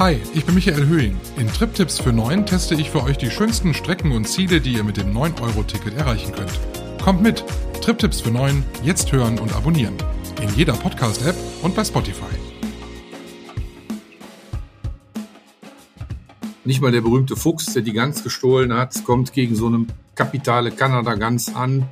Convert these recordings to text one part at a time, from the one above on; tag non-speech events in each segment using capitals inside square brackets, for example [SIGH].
Hi, ich bin Michael Höhing. In TripTips für 9 teste ich für euch die schönsten Strecken und Ziele, die ihr mit dem 9-Euro-Ticket erreichen könnt. Kommt mit! TripTips für 9, jetzt hören und abonnieren. In jeder Podcast-App und bei Spotify. Nicht mal der berühmte Fuchs, der die Gans gestohlen hat, kommt gegen so eine kapitale Kanada-Gans an.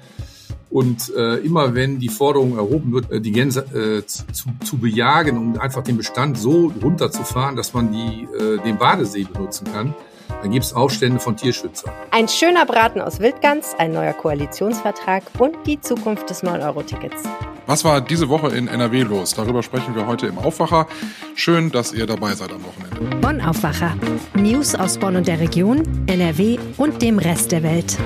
Und äh, immer wenn die Forderung erhoben wird, äh, die Gänse äh, zu, zu bejagen und um einfach den Bestand so runterzufahren, dass man die, äh, den Badesee benutzen kann, dann gibt es Aufstände von Tierschützern. Ein schöner Braten aus Wildgans, ein neuer Koalitionsvertrag und die Zukunft des 9-Euro-Tickets. Was war diese Woche in NRW los? Darüber sprechen wir heute im Aufwacher. Schön, dass ihr dabei seid am Wochenende. Bonn Aufwacher. News aus Bonn und der Region, NRW und dem Rest der Welt.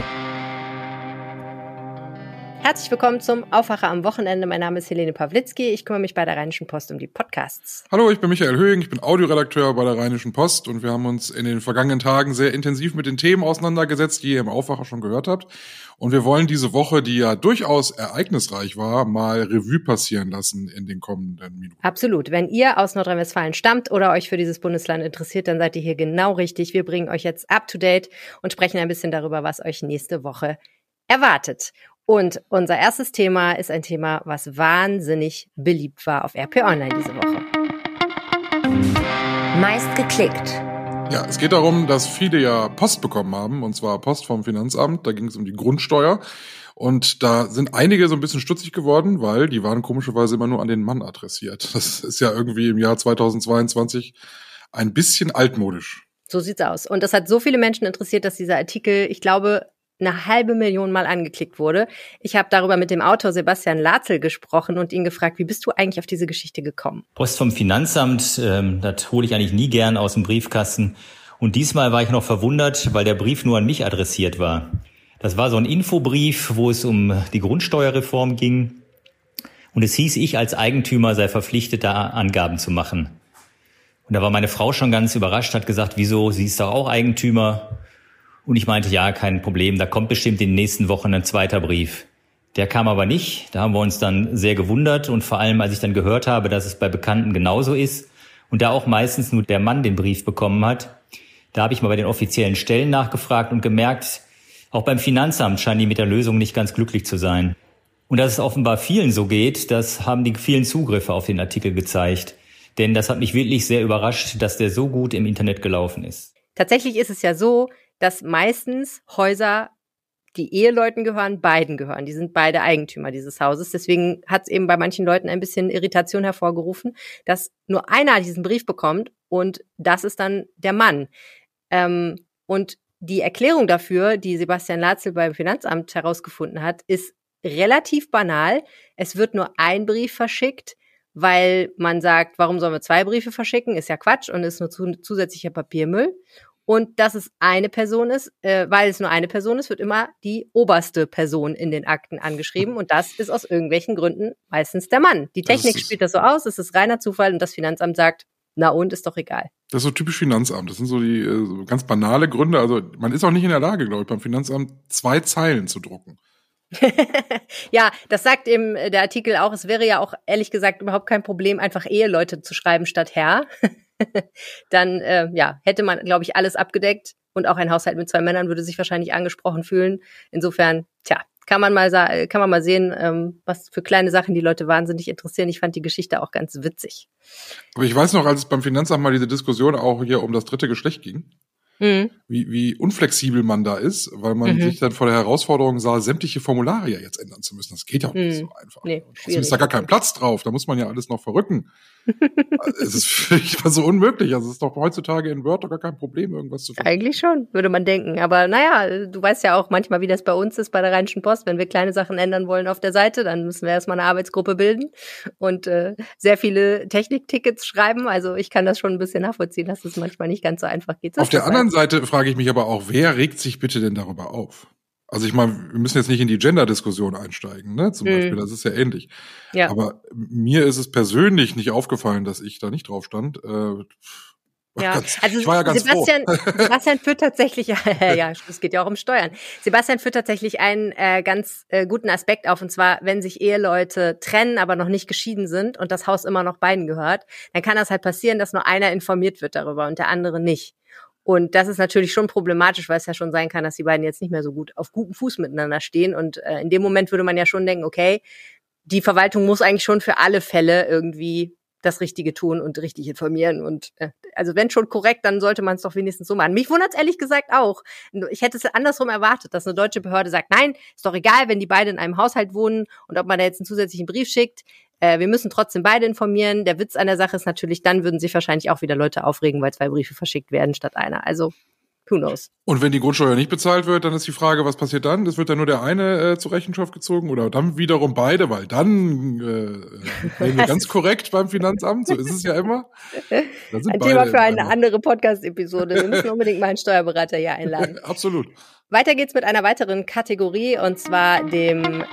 Herzlich willkommen zum Aufwacher am Wochenende. Mein Name ist Helene Pawlitzki. Ich kümmere mich bei der Rheinischen Post um die Podcasts. Hallo, ich bin Michael Höhing. Ich bin Audioredakteur bei der Rheinischen Post und wir haben uns in den vergangenen Tagen sehr intensiv mit den Themen auseinandergesetzt, die ihr im Aufwacher schon gehört habt. Und wir wollen diese Woche, die ja durchaus ereignisreich war, mal Revue passieren lassen in den kommenden Minuten. Absolut. Wenn ihr aus Nordrhein-Westfalen stammt oder euch für dieses Bundesland interessiert, dann seid ihr hier genau richtig. Wir bringen euch jetzt up to date und sprechen ein bisschen darüber, was euch nächste Woche erwartet. Und unser erstes Thema ist ein Thema, was wahnsinnig beliebt war auf RP Online diese Woche. Meist geklickt. Ja, es geht darum, dass viele ja Post bekommen haben, und zwar Post vom Finanzamt. Da ging es um die Grundsteuer. Und da sind einige so ein bisschen stutzig geworden, weil die waren komischerweise immer nur an den Mann adressiert. Das ist ja irgendwie im Jahr 2022 ein bisschen altmodisch. So sieht's aus. Und das hat so viele Menschen interessiert, dass dieser Artikel, ich glaube, eine halbe Million Mal angeklickt wurde. Ich habe darüber mit dem Autor Sebastian Latzel gesprochen und ihn gefragt, wie bist du eigentlich auf diese Geschichte gekommen? Post vom Finanzamt, ähm, das hole ich eigentlich nie gern aus dem Briefkasten. Und diesmal war ich noch verwundert, weil der Brief nur an mich adressiert war. Das war so ein Infobrief, wo es um die Grundsteuerreform ging. Und es hieß, ich als Eigentümer sei verpflichtet, da Angaben zu machen. Und da war meine Frau schon ganz überrascht, hat gesagt, wieso, sie ist doch auch Eigentümer. Und ich meinte, ja, kein Problem, da kommt bestimmt in den nächsten Wochen ein zweiter Brief. Der kam aber nicht. Da haben wir uns dann sehr gewundert und vor allem, als ich dann gehört habe, dass es bei Bekannten genauso ist und da auch meistens nur der Mann den Brief bekommen hat, da habe ich mal bei den offiziellen Stellen nachgefragt und gemerkt, auch beim Finanzamt scheinen die mit der Lösung nicht ganz glücklich zu sein. Und dass es offenbar vielen so geht, das haben die vielen Zugriffe auf den Artikel gezeigt. Denn das hat mich wirklich sehr überrascht, dass der so gut im Internet gelaufen ist. Tatsächlich ist es ja so, dass meistens Häuser, die Eheleuten gehören, beiden gehören. Die sind beide Eigentümer dieses Hauses. Deswegen hat es eben bei manchen Leuten ein bisschen Irritation hervorgerufen, dass nur einer diesen Brief bekommt und das ist dann der Mann. Ähm, und die Erklärung dafür, die Sebastian Latzel beim Finanzamt herausgefunden hat, ist relativ banal. Es wird nur ein Brief verschickt, weil man sagt, warum sollen wir zwei Briefe verschicken? Ist ja Quatsch und ist nur zusätzlicher Papiermüll. Und dass es eine Person ist, äh, weil es nur eine Person ist, wird immer die oberste Person in den Akten angeschrieben. [LAUGHS] Und das ist aus irgendwelchen Gründen meistens der Mann. Die Technik spielt das so aus, es ist reiner Zufall und das Finanzamt sagt, na und, ist doch egal. Das ist so typisch Finanzamt. Das sind so die äh, so ganz banale Gründe. Also man ist auch nicht in der Lage, glaube ich, beim Finanzamt zwei Zeilen zu drucken. [LAUGHS] ja, das sagt eben äh, der Artikel auch. Es wäre ja auch ehrlich gesagt überhaupt kein Problem, einfach Eheleute zu schreiben statt Herr. [LAUGHS] [LAUGHS] dann äh, ja, hätte man, glaube ich, alles abgedeckt und auch ein Haushalt mit zwei Männern würde sich wahrscheinlich angesprochen fühlen. Insofern, tja, kann man mal kann man mal sehen, ähm, was für kleine Sachen die Leute wahnsinnig interessieren. Ich fand die Geschichte auch ganz witzig. Aber ich weiß noch, als es beim Finanzamt mal diese Diskussion auch hier um das dritte Geschlecht ging, mhm. wie, wie unflexibel man da ist, weil man mhm. sich dann vor der Herausforderung sah, sämtliche Formulare jetzt ändern zu müssen. Das geht ja auch mhm. nicht so einfach. Nee, Außerdem ist da gar kein Platz drauf, da muss man ja alles noch verrücken. Es ist [LAUGHS] mich so unmöglich. Also es ist doch heutzutage in Word doch gar kein Problem, irgendwas zu finden. Eigentlich schon, würde man denken. Aber naja, du weißt ja auch manchmal, wie das bei uns ist bei der Rheinischen Post. Wenn wir kleine Sachen ändern wollen auf der Seite, dann müssen wir erstmal eine Arbeitsgruppe bilden und äh, sehr viele Techniktickets schreiben. Also ich kann das schon ein bisschen nachvollziehen, dass es manchmal nicht ganz so einfach geht. auf der anderen Seite frage ich mich aber auch, wer regt sich bitte denn darüber auf? Also ich meine, wir müssen jetzt nicht in die Gender-Diskussion einsteigen, ne? Zum mhm. Beispiel, das ist ja ähnlich. Ja. Aber mir ist es persönlich nicht aufgefallen, dass ich da nicht drauf stand. Äh, [LAUGHS] Ja, Ganz, also ja Sebastian. [LAUGHS] Sebastian führt tatsächlich, [LAUGHS] ja, es geht ja auch um Steuern. Sebastian führt tatsächlich einen äh, ganz äh, guten Aspekt auf, und zwar, wenn sich Eheleute trennen, aber noch nicht geschieden sind und das Haus immer noch beiden gehört, dann kann das halt passieren, dass nur einer informiert wird darüber und der andere nicht. Und das ist natürlich schon problematisch, weil es ja schon sein kann, dass die beiden jetzt nicht mehr so gut auf gutem Fuß miteinander stehen. Und äh, in dem Moment würde man ja schon denken, okay, die Verwaltung muss eigentlich schon für alle Fälle irgendwie das Richtige tun und richtig informieren. Und äh, also wenn schon korrekt, dann sollte man es doch wenigstens so machen. Mich wundert es ehrlich gesagt auch. Ich hätte es andersrum erwartet, dass eine deutsche Behörde sagt, nein, ist doch egal, wenn die beide in einem Haushalt wohnen und ob man da jetzt einen zusätzlichen Brief schickt. Äh, wir müssen trotzdem beide informieren. Der Witz an der Sache ist natürlich, dann würden sich wahrscheinlich auch wieder Leute aufregen, weil zwei Briefe verschickt werden statt einer. Also who knows. Und wenn die Grundsteuer nicht bezahlt wird, dann ist die Frage, was passiert dann? Das wird dann nur der eine äh, zur Rechenschaft gezogen oder dann wiederum beide, weil dann äh, reden wir [LAUGHS] ganz korrekt beim Finanzamt, so ist es ja immer. [LAUGHS] Ein Thema für eine andere Podcast-Episode. Wir müssen unbedingt mal einen Steuerberater hier einladen. [LAUGHS] Absolut. Weiter geht's mit einer weiteren Kategorie und zwar dem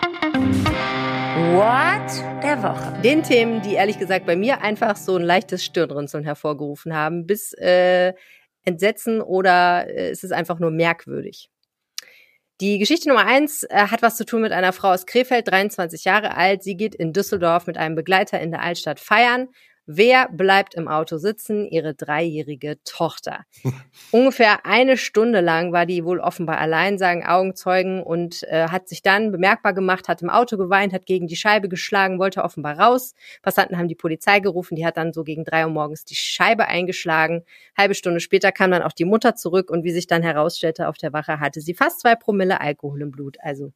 What der Woche. Den Themen, die ehrlich gesagt bei mir einfach so ein leichtes Stirnrunzeln hervorgerufen haben, bis äh, Entsetzen oder äh, ist es einfach nur merkwürdig. Die Geschichte Nummer eins äh, hat was zu tun mit einer Frau aus Krefeld, 23 Jahre alt. Sie geht in Düsseldorf mit einem Begleiter in der Altstadt feiern Wer bleibt im Auto sitzen? Ihre dreijährige Tochter. [LAUGHS] Ungefähr eine Stunde lang war die wohl offenbar allein, sagen Augenzeugen, und äh, hat sich dann bemerkbar gemacht, hat im Auto geweint, hat gegen die Scheibe geschlagen, wollte offenbar raus. Passanten haben die Polizei gerufen, die hat dann so gegen drei Uhr morgens die Scheibe eingeschlagen. Halbe Stunde später kam dann auch die Mutter zurück und wie sich dann herausstellte, auf der Wache hatte sie fast zwei Promille Alkohol im Blut. Also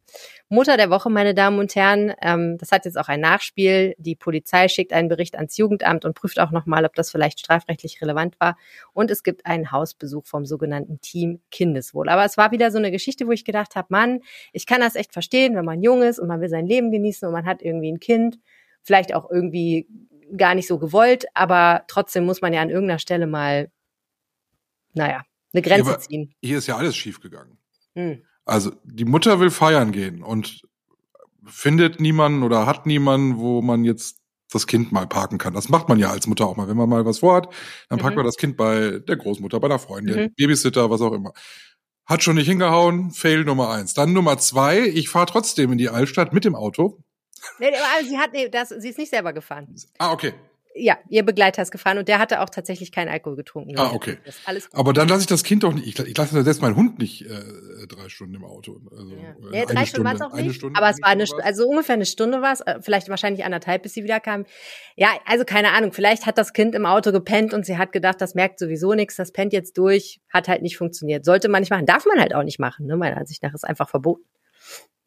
Mutter der Woche, meine Damen und Herren. Ähm, das hat jetzt auch ein Nachspiel. Die Polizei schickt einen Bericht ans Jugendamt und prüft auch nochmal, ob das vielleicht strafrechtlich relevant war. Und es gibt einen Hausbesuch vom sogenannten Team Kindeswohl. Aber es war wieder so eine Geschichte, wo ich gedacht habe, Mann, ich kann das echt verstehen, wenn man jung ist und man will sein Leben genießen und man hat irgendwie ein Kind, vielleicht auch irgendwie gar nicht so gewollt, aber trotzdem muss man ja an irgendeiner Stelle mal, naja, eine Grenze ja, ziehen. Hier ist ja alles schiefgegangen. Hm. Also die Mutter will feiern gehen und findet niemanden oder hat niemanden, wo man jetzt das Kind mal parken kann. Das macht man ja als Mutter auch mal. Wenn man mal was vorhat, dann packt mhm. man das Kind bei der Großmutter, bei der Freundin, mhm. Babysitter, was auch immer. Hat schon nicht hingehauen, Fail Nummer eins. Dann Nummer zwei, ich fahre trotzdem in die Altstadt mit dem Auto. Nee, aber sie hat, nee, das, sie ist nicht selber gefahren. Ah, okay ja, ihr Begleiter ist gefahren und der hatte auch tatsächlich keinen Alkohol getrunken. Ah, okay. Aber dann lasse ich das Kind doch nicht, ich, ich lasse selbst meinen Hund nicht äh, drei Stunden im Auto. Also, ja. Äh, ja drei Stunden war es auch nicht, Stunde, aber es war eine, Stunde, also ungefähr eine Stunde war es, äh, vielleicht wahrscheinlich anderthalb, bis sie wieder kam. Ja, also keine Ahnung, vielleicht hat das Kind im Auto gepennt und sie hat gedacht, das merkt sowieso nichts, das pennt jetzt durch, hat halt nicht funktioniert. Sollte man nicht machen, darf man halt auch nicht machen, ne? meiner Ansicht nach ist einfach verboten.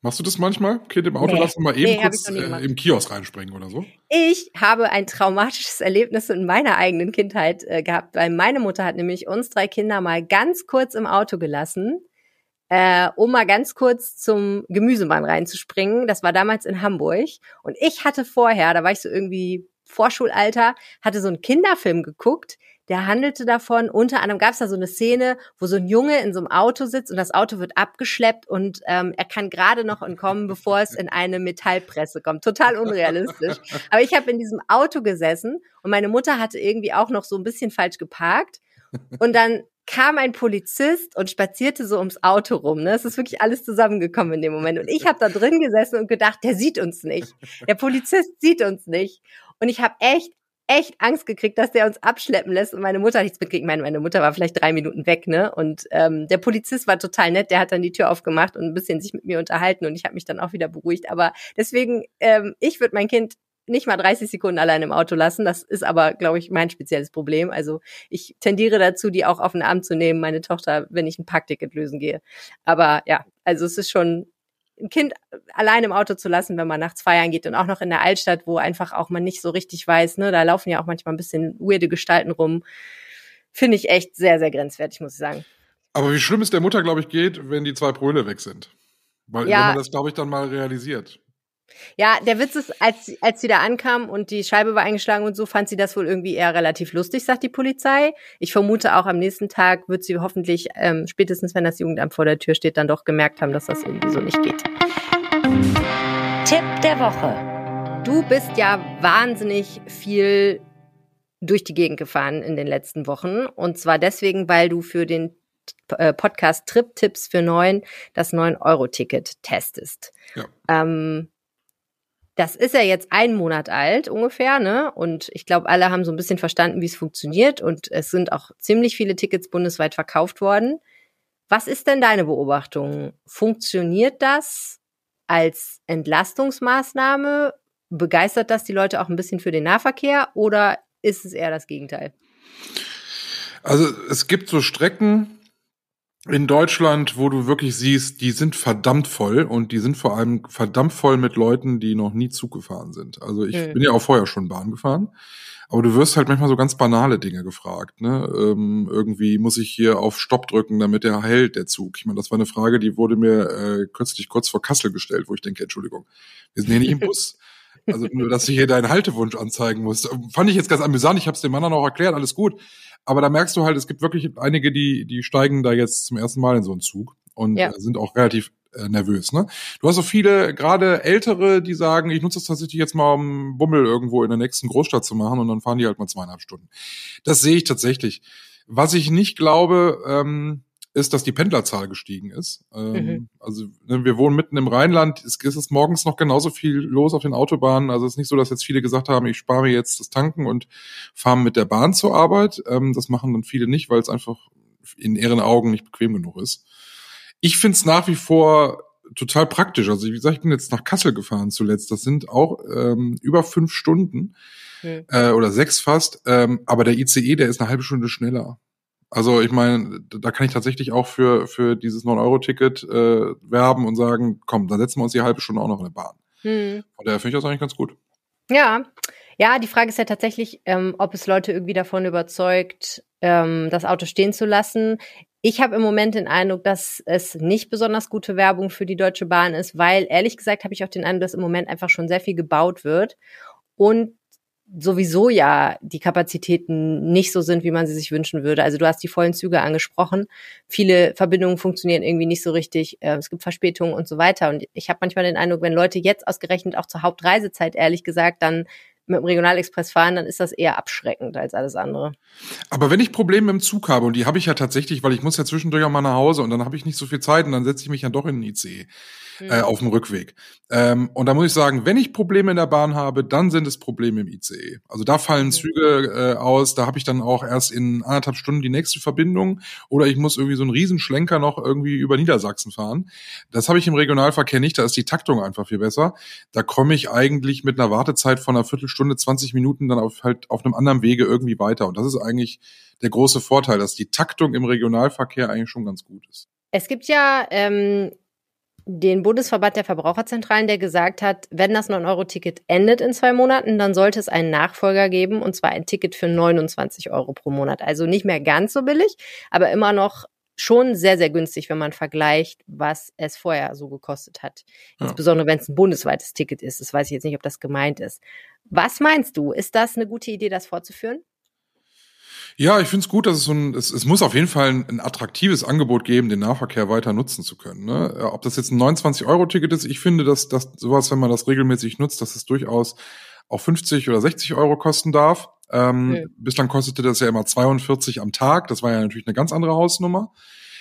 Machst du das manchmal? Kind im Auto nee. lassen, mal eben nee, kurz äh, im Kiosk reinspringen oder so? Ich habe ein traumatisches Erlebnis in meiner eigenen Kindheit äh, gehabt, weil meine Mutter hat nämlich uns drei Kinder mal ganz kurz im Auto gelassen, äh, um mal ganz kurz zum Gemüsemann reinzuspringen. Das war damals in Hamburg. Und ich hatte vorher, da war ich so irgendwie Vorschulalter, hatte so einen Kinderfilm geguckt, der handelte davon, unter anderem gab es da so eine Szene, wo so ein Junge in so einem Auto sitzt und das Auto wird abgeschleppt und ähm, er kann gerade noch entkommen, bevor es in eine Metallpresse kommt. Total unrealistisch. [LAUGHS] Aber ich habe in diesem Auto gesessen und meine Mutter hatte irgendwie auch noch so ein bisschen falsch geparkt. Und dann kam ein Polizist und spazierte so ums Auto rum. Ne? Es ist wirklich alles zusammengekommen in dem Moment. Und ich habe da drin gesessen und gedacht, der sieht uns nicht. Der Polizist sieht uns nicht. Und ich habe echt echt Angst gekriegt, dass der uns abschleppen lässt und meine Mutter hat nichts mitgekriegt. Meine, meine Mutter war vielleicht drei Minuten weg, ne? Und ähm, der Polizist war total nett, der hat dann die Tür aufgemacht und ein bisschen sich mit mir unterhalten und ich habe mich dann auch wieder beruhigt. Aber deswegen, ähm, ich würde mein Kind nicht mal 30 Sekunden allein im Auto lassen. Das ist aber, glaube ich, mein spezielles Problem. Also ich tendiere dazu, die auch auf den Arm zu nehmen, meine Tochter, wenn ich ein Parkticket lösen gehe. Aber ja, also es ist schon ein Kind allein im Auto zu lassen, wenn man nachts feiern geht und auch noch in der Altstadt, wo einfach auch man nicht so richtig weiß, ne, da laufen ja auch manchmal ein bisschen weirde Gestalten rum, finde ich echt sehr, sehr grenzwertig, muss ich sagen. Aber wie schlimm es der Mutter, glaube ich, geht, wenn die zwei Promille weg sind. Weil ja. wenn man das, glaube ich, dann mal realisiert. Ja, der Witz ist, als, als sie da ankam und die Scheibe war eingeschlagen und so, fand sie das wohl irgendwie eher relativ lustig, sagt die Polizei. Ich vermute auch am nächsten Tag wird sie hoffentlich, ähm, spätestens wenn das Jugendamt vor der Tür steht, dann doch gemerkt haben, dass das irgendwie so nicht geht. Tipp der Woche. Du bist ja wahnsinnig viel durch die Gegend gefahren in den letzten Wochen. Und zwar deswegen, weil du für den äh, Podcast Trip Tipps für neun das 9-Euro-Ticket testest. Ja. Ähm, das ist ja jetzt ein Monat alt ungefähr, ne? Und ich glaube, alle haben so ein bisschen verstanden, wie es funktioniert. Und es sind auch ziemlich viele Tickets bundesweit verkauft worden. Was ist denn deine Beobachtung? Funktioniert das als Entlastungsmaßnahme? Begeistert das die Leute auch ein bisschen für den Nahverkehr oder ist es eher das Gegenteil? Also es gibt so Strecken, in Deutschland, wo du wirklich siehst, die sind verdammt voll und die sind vor allem verdammt voll mit Leuten, die noch nie Zug gefahren sind. Also ich mhm. bin ja auch vorher schon Bahn gefahren, aber du wirst halt manchmal so ganz banale Dinge gefragt. Ne? Ähm, irgendwie muss ich hier auf Stopp drücken, damit er hält, der Zug. Ich meine, das war eine Frage, die wurde mir äh, kürzlich kurz vor Kassel gestellt, wo ich denke, Entschuldigung, wir sind hier nicht im Bus. Also nur, dass du hier deinen Haltewunsch anzeigen musst. Fand ich jetzt ganz amüsant. Ich habe es dem Mann auch erklärt, alles gut. Aber da merkst du halt, es gibt wirklich einige, die, die steigen da jetzt zum ersten Mal in so einen Zug und ja. sind auch relativ äh, nervös. Ne? Du hast so viele, gerade Ältere, die sagen, ich nutze das tatsächlich jetzt mal, um Bummel irgendwo in der nächsten Großstadt zu machen und dann fahren die halt mal zweieinhalb Stunden. Das sehe ich tatsächlich. Was ich nicht glaube, ähm, ist, dass die Pendlerzahl gestiegen ist. Ähm, mhm. Also ne, wir wohnen mitten im Rheinland, es, es ist morgens noch genauso viel los auf den Autobahnen. Also es ist nicht so, dass jetzt viele gesagt haben, ich spare mir jetzt das Tanken und fahre mit der Bahn zur Arbeit. Ähm, das machen dann viele nicht, weil es einfach in ihren Augen nicht bequem genug ist. Ich finde es nach wie vor total praktisch. Also wie gesagt, ich bin jetzt nach Kassel gefahren zuletzt. Das sind auch ähm, über fünf Stunden mhm. äh, oder sechs fast. Ähm, aber der ICE, der ist eine halbe Stunde schneller. Also ich meine, da kann ich tatsächlich auch für, für dieses 9-Euro-Ticket äh, werben und sagen, komm, dann setzen wir uns die halbe Stunde auch noch in der Bahn. Hm. Von daher finde ich das eigentlich ganz gut. Ja, ja, die Frage ist ja tatsächlich, ähm, ob es Leute irgendwie davon überzeugt, ähm, das Auto stehen zu lassen. Ich habe im Moment den Eindruck, dass es nicht besonders gute Werbung für die Deutsche Bahn ist, weil ehrlich gesagt habe ich auch den Eindruck, dass im Moment einfach schon sehr viel gebaut wird und sowieso ja die Kapazitäten nicht so sind, wie man sie sich wünschen würde. Also du hast die vollen Züge angesprochen. Viele Verbindungen funktionieren irgendwie nicht so richtig. Äh, es gibt Verspätungen und so weiter. Und ich habe manchmal den Eindruck, wenn Leute jetzt ausgerechnet auch zur Hauptreisezeit, ehrlich gesagt, dann mit dem Regionalexpress fahren, dann ist das eher abschreckend als alles andere. Aber wenn ich Probleme im Zug habe, und die habe ich ja tatsächlich, weil ich muss ja zwischendurch auch mal nach Hause und dann habe ich nicht so viel Zeit und dann setze ich mich ja doch in den ICE mhm. äh, auf dem Rückweg. Ähm, und da muss ich sagen, wenn ich Probleme in der Bahn habe, dann sind es Probleme im ICE. Also da fallen mhm. Züge äh, aus, da habe ich dann auch erst in anderthalb Stunden die nächste Verbindung oder ich muss irgendwie so einen Riesenschlenker noch irgendwie über Niedersachsen fahren. Das habe ich im Regionalverkehr nicht, da ist die Taktung einfach viel besser. Da komme ich eigentlich mit einer Wartezeit von einer Viertelstunde, 20 Minuten dann auf halt auf einem anderen Wege irgendwie weiter. Und das ist eigentlich der große Vorteil, dass die Taktung im Regionalverkehr eigentlich schon ganz gut ist. Es gibt ja ähm, den Bundesverband der Verbraucherzentralen, der gesagt hat, wenn das 9-Euro-Ticket endet in zwei Monaten, dann sollte es einen Nachfolger geben, und zwar ein Ticket für 29 Euro pro Monat. Also nicht mehr ganz so billig, aber immer noch schon sehr, sehr günstig, wenn man vergleicht, was es vorher so gekostet hat. Ja. Insbesondere wenn es ein bundesweites Ticket ist. Das weiß ich jetzt nicht, ob das gemeint ist. Was meinst du? Ist das eine gute Idee, das fortzuführen? Ja, ich finde es gut, dass es so ein, es, es muss auf jeden Fall ein, ein, attraktives Angebot geben, den Nahverkehr weiter nutzen zu können. Ne? Ob das jetzt ein 29-Euro-Ticket ist, ich finde, dass, dass sowas, wenn man das regelmäßig nutzt, dass es durchaus auch 50 oder 60 Euro kosten darf. Ähm, okay. Bislang kostete das ja immer 42 am Tag. Das war ja natürlich eine ganz andere Hausnummer.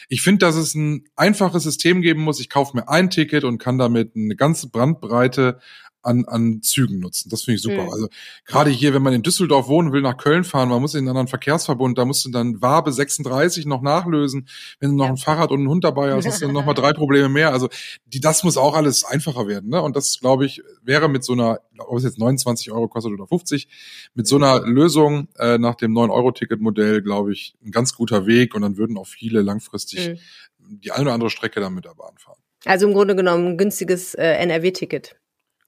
Ich finde, dass es ein einfaches System geben muss. Ich kaufe mir ein Ticket und kann damit eine ganze Brandbreite an, an Zügen nutzen. Das finde ich super. Mhm. Also gerade hier, wenn man in Düsseldorf wohnen will, nach Köln fahren, man muss in einen anderen Verkehrsverbund, da musst du dann Wabe 36 noch nachlösen. Wenn du noch ja. ein Fahrrad und einen Hund dabei hast, hast du dann nochmal drei Probleme mehr. Also die, das muss auch alles einfacher werden. Ne? Und das, glaube ich, wäre mit so einer, ob es jetzt 29 Euro kostet oder 50, mit so einer Lösung äh, nach dem 9-Euro-Ticket-Modell, glaube ich, ein ganz guter Weg. Und dann würden auch viele langfristig mhm. die eine oder andere Strecke dann mit der Bahn fahren. Also im Grunde genommen ein günstiges äh, NRW-Ticket.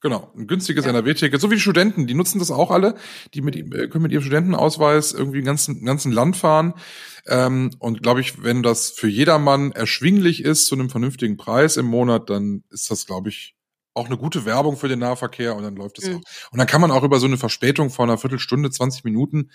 Genau, ein günstiges ja. NRW-Ticket. So wie die Studenten, die nutzen das auch alle. Die mit, äh, können mit ihrem Studentenausweis irgendwie ein ganzen, ganzen Land fahren. Ähm, und glaube ich, wenn das für jedermann erschwinglich ist zu einem vernünftigen Preis im Monat, dann ist das, glaube ich, auch eine gute Werbung für den Nahverkehr und dann läuft es mhm. auch. Und dann kann man auch über so eine Verspätung von einer Viertelstunde, 20 Minuten,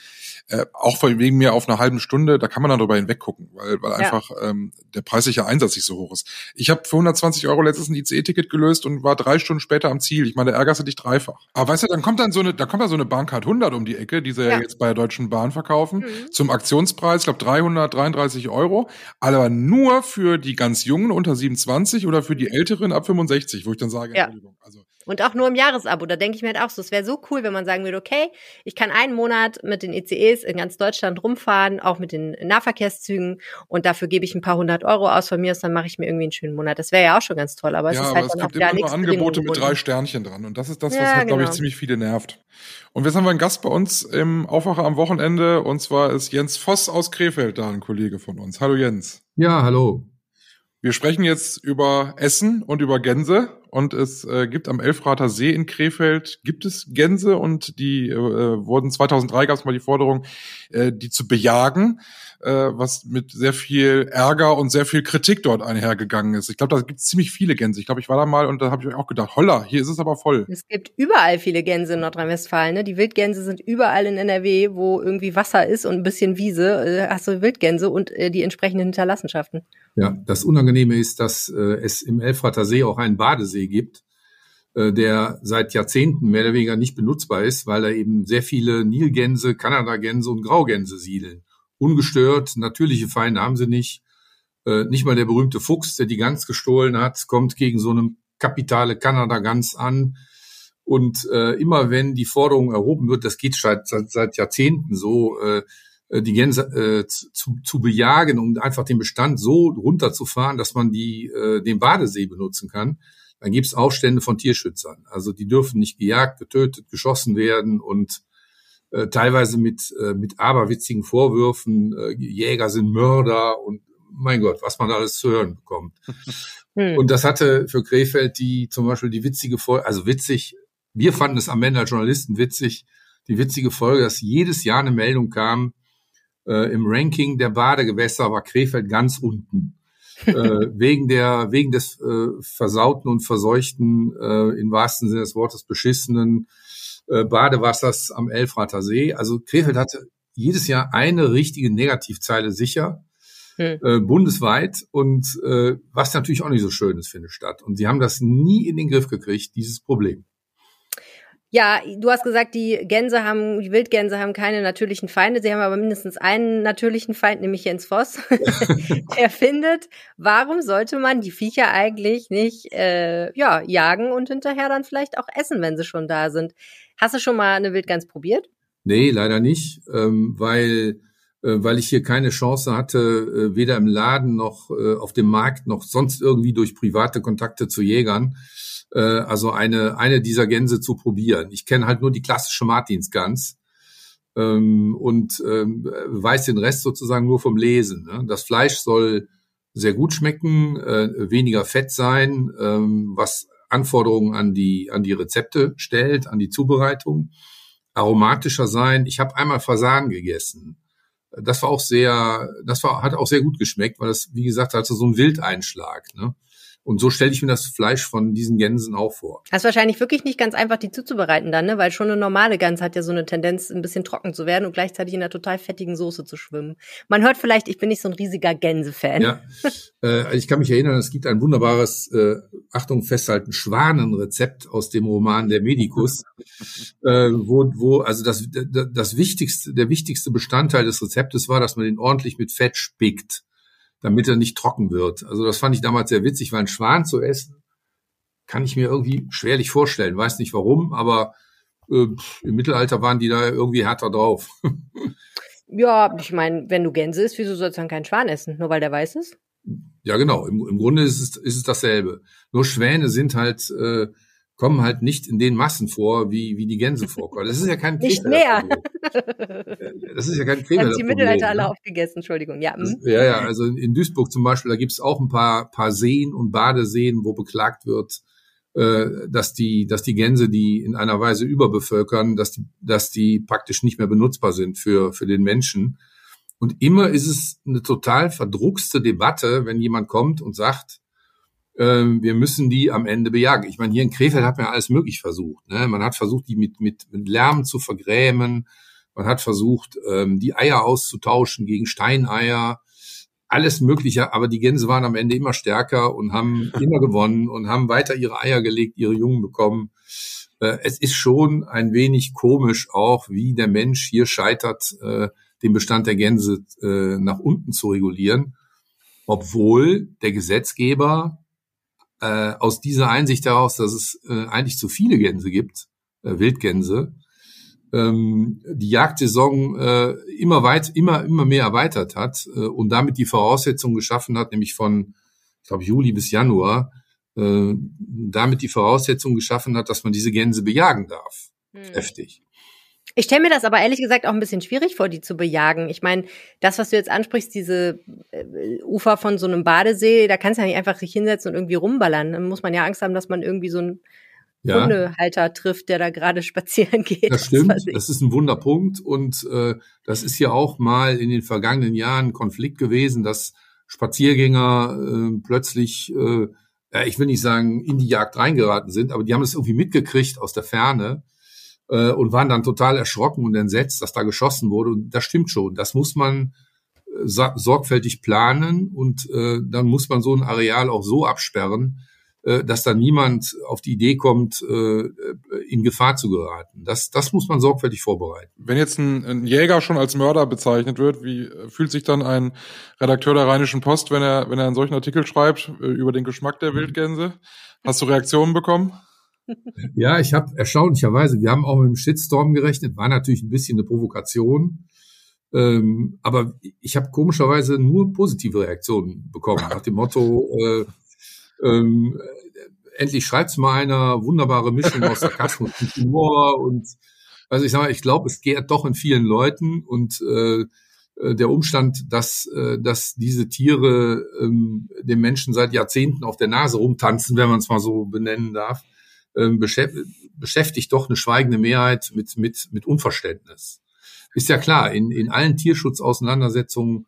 äh, auch wegen mir auf einer halben Stunde, da kann man dann drüber hinweggucken, weil, weil ja. einfach ähm, der preisliche Einsatz nicht so hoch ist. Ich habe für 120 Euro letztens ein ICE-Ticket gelöst und war drei Stunden später am Ziel. Ich meine, da ärgerst du dich dreifach. Aber weißt du, dann kommt dann so eine, da kommt dann so eine Bahncard 100 um die Ecke, die sie ja, ja jetzt bei der Deutschen Bahn verkaufen, mhm. zum Aktionspreis, ich glaube 333 Euro, aber nur für die ganz Jungen unter 27 oder für die Älteren ab 65, wo ich dann sage, ja. Entschuldigung. Also und auch nur im Jahresabo. Da denke ich mir halt auch so, es wäre so cool, wenn man sagen würde, okay, ich kann einen Monat mit den ECEs in ganz Deutschland rumfahren, auch mit den Nahverkehrszügen und dafür gebe ich ein paar hundert Euro aus von mir aus, dann mache ich mir irgendwie einen schönen Monat. Das wäre ja auch schon ganz toll, aber es ja, ist halt aber halt es dann gibt auch immer nur Angebote mit drei Sternchen dran und das ist das, was ja, halt, genau. glaube ich, ziemlich viele nervt. Und jetzt haben wir einen Gast bei uns im Aufwacher am Wochenende und zwar ist Jens Voss aus Krefeld da, ein Kollege von uns. Hallo Jens. Ja, hallo. Wir sprechen jetzt über Essen und über Gänse und es äh, gibt am Elfrater See in Krefeld gibt es Gänse und die äh, wurden 2003 gab es mal die Forderung, äh, die zu bejagen, äh, was mit sehr viel Ärger und sehr viel Kritik dort einhergegangen ist. Ich glaube, da gibt es ziemlich viele Gänse. Ich glaube, ich war da mal und da habe ich auch gedacht, holla, hier ist es aber voll. Es gibt überall viele Gänse in Nordrhein-Westfalen. Ne? Die Wildgänse sind überall in NRW, wo irgendwie Wasser ist und ein bisschen Wiese, äh, hast du Wildgänse und äh, die entsprechenden Hinterlassenschaften. Ja, das Unangenehme ist, dass äh, es im Elfrater See auch einen Badesee gibt, äh, der seit Jahrzehnten mehr oder weniger nicht benutzbar ist, weil da eben sehr viele Nilgänse, Kanadagänse und Graugänse siedeln. Ungestört, natürliche Feinde haben sie nicht. Äh, nicht mal der berühmte Fuchs, der die Gans gestohlen hat, kommt gegen so eine kapitale Kanadagans an. Und äh, immer wenn die Forderung erhoben wird, das geht seit, seit, seit Jahrzehnten so, äh, die Gänse äh, zu, zu bejagen, um einfach den Bestand so runterzufahren, dass man die äh, den Badesee benutzen kann, dann gibt es Aufstände von Tierschützern. Also die dürfen nicht gejagt, getötet, geschossen werden und äh, teilweise mit äh, mit aberwitzigen Vorwürfen, äh, Jäger sind Mörder und mein Gott, was man alles zu hören bekommt. [LAUGHS] Hm. Und das hatte für Krefeld die zum Beispiel die witzige Folge, also witzig, wir fanden es am Ende als Journalisten witzig, die witzige Folge, dass jedes Jahr eine Meldung kam, äh, Im Ranking der Badegewässer war Krefeld ganz unten. äh, [LAUGHS] wegen der wegen des äh, versauten und verseuchten äh, im wahrsten Sinne des Wortes beschissenen äh, Badewassers am Elfrater See. Also Krefeld hatte jedes Jahr eine richtige Negativzeile sicher. Hm. Äh, bundesweit und äh, was natürlich auch nicht so schön ist für eine Stadt. Und sie haben das nie in den Griff gekriegt, dieses Problem. Ja, du hast gesagt, die Gänse haben, die Wildgänse haben keine natürlichen Feinde. Sie haben aber mindestens einen natürlichen Feind, nämlich Jens Voss. [LAUGHS] der findet, warum sollte man die Viecher eigentlich nicht äh, ja, jagen und hinterher dann vielleicht auch essen, wenn sie schon da sind? Hast du schon mal eine Wildgans probiert? Nee, leider nicht, ähm, weil äh, weil ich hier keine Chance hatte, äh, weder im Laden noch äh, auf dem Markt noch sonst irgendwie durch private Kontakte zu Jägern äh, also eine, eine dieser Gänse zu probieren. Ich kenne halt nur die klassische Martinsgans ähm, und ähm, weiß den Rest sozusagen nur vom Lesen. Ne? Das Fleisch soll sehr gut schmecken, äh, weniger Fett sein, ähm, was Anforderungen an die, an die Rezepte stellt, an die Zubereitung, aromatischer sein. Ich habe einmal Fasan gegessen. Das war auch sehr, das war, hat auch sehr gut geschmeckt, weil das, wie gesagt, hatte so ein Wildeinschlag. Ne? Und so stelle ich mir das Fleisch von diesen Gänsen auch vor. Das ist wahrscheinlich wirklich nicht ganz einfach, die zuzubereiten dann, ne? Weil schon eine normale Gans hat ja so eine Tendenz, ein bisschen trocken zu werden und gleichzeitig in einer total fettigen Soße zu schwimmen. Man hört vielleicht, ich bin nicht so ein riesiger Gänsefan. Ja, äh, ich kann mich erinnern, es gibt ein wunderbares, äh, Achtung, festhalten, Schwanenrezept aus dem Roman Der Medikus, äh, wo, wo, also das, das wichtigste, der wichtigste Bestandteil des Rezeptes war, dass man den ordentlich mit Fett spickt damit er nicht trocken wird. Also das fand ich damals sehr witzig, weil ein Schwan zu essen, kann ich mir irgendwie schwerlich vorstellen. Weiß nicht warum, aber äh, im Mittelalter waren die da irgendwie härter drauf. [LAUGHS] ja, ich meine, wenn du Gänse isst, wieso sollst du dann keinen Schwan essen? Nur weil der weiß ist? Ja, genau. Im, im Grunde ist es, ist es dasselbe. Nur Schwäne sind halt äh, kommen halt nicht in den Massen vor, wie, wie die Gänse vorkommen. Das ist ja kein [LAUGHS] Nicht mehr. Das ist ja kein Krieger. die Mittelalter alle ne? aufgegessen, Entschuldigung. Ja, hm? ja, ja, also in Duisburg zum Beispiel, da gibt es auch ein paar, paar Seen und Badeseen, wo beklagt wird, äh, dass die, dass die Gänse, die in einer Weise überbevölkern, dass die, dass die praktisch nicht mehr benutzbar sind für, für den Menschen. Und immer ist es eine total verdruckste Debatte, wenn jemand kommt und sagt, wir müssen die am Ende bejagen. Ich meine, hier in Krefeld hat man ja alles möglich versucht. Ne? Man hat versucht, die mit, mit, mit Lärm zu vergrämen. Man hat versucht, ähm, die Eier auszutauschen gegen Steineier. Alles Mögliche, aber die Gänse waren am Ende immer stärker und haben [LAUGHS] immer gewonnen und haben weiter ihre Eier gelegt, ihre Jungen bekommen. Äh, es ist schon ein wenig komisch auch, wie der Mensch hier scheitert, äh, den Bestand der Gänse äh, nach unten zu regulieren, obwohl der Gesetzgeber äh, aus dieser Einsicht heraus, dass es äh, eigentlich zu viele Gänse gibt, äh, Wildgänse, ähm, die Jagdsaison äh, immer weit, immer, immer mehr erweitert hat äh, und damit die Voraussetzungen geschaffen hat, nämlich von, ich glaube, Juli bis Januar, äh, damit die Voraussetzungen geschaffen hat, dass man diese Gänse bejagen darf. Hm. Heftig. Ich stelle mir das aber ehrlich gesagt auch ein bisschen schwierig vor, die zu bejagen. Ich meine, das, was du jetzt ansprichst, diese äh, Ufer von so einem Badesee, da kannst du ja nicht einfach sich hinsetzen und irgendwie rumballern. Dann muss man ja Angst haben, dass man irgendwie so einen ja. Hundehalter trifft, der da gerade [LAUGHS] spazieren geht. Das stimmt, das ist ein Wunderpunkt. Und äh, das ist ja auch mal in den vergangenen Jahren Konflikt gewesen, dass Spaziergänger äh, plötzlich, äh, ja, ich will nicht sagen, in die Jagd reingeraten sind, aber die haben es irgendwie mitgekriegt aus der Ferne äh, und waren dann total erschrocken und entsetzt, dass da geschossen wurde. Und das stimmt schon. Das muss man äh, sorgfältig planen und äh, dann muss man so ein Areal auch so absperren, äh, dass da niemand auf die Idee kommt, äh, in Gefahr zu geraten. Das, das muss man sorgfältig vorbereiten. Wenn jetzt ein, ein Jäger schon als Mörder bezeichnet wird, wie äh, fühlt sich dann ein Redakteur der Rheinischen Post, wenn er, wenn er einen solchen Artikel schreibt äh, über den Geschmack der Wildgänse? Hast du Reaktionen bekommen? Ja, ich habe erstaunlicherweise, wir haben auch mit dem Shitstorm gerechnet, war natürlich ein bisschen eine Provokation. Ähm, aber ich habe komischerweise nur positive Reaktionen bekommen, nach dem Motto, äh, ähm, endlich schreibt's mal einer, wunderbare Mischung aus Sarkasmus und Humor und also ich sag mal, ich glaube, es geht doch in vielen Leuten und äh, der Umstand, dass, äh, dass diese Tiere ähm, den Menschen seit Jahrzehnten auf der Nase rumtanzen, wenn man es mal so benennen darf, beschäftigt doch eine schweigende Mehrheit mit, mit, mit Unverständnis. Ist ja klar, in, in allen Tierschutzauseinandersetzungen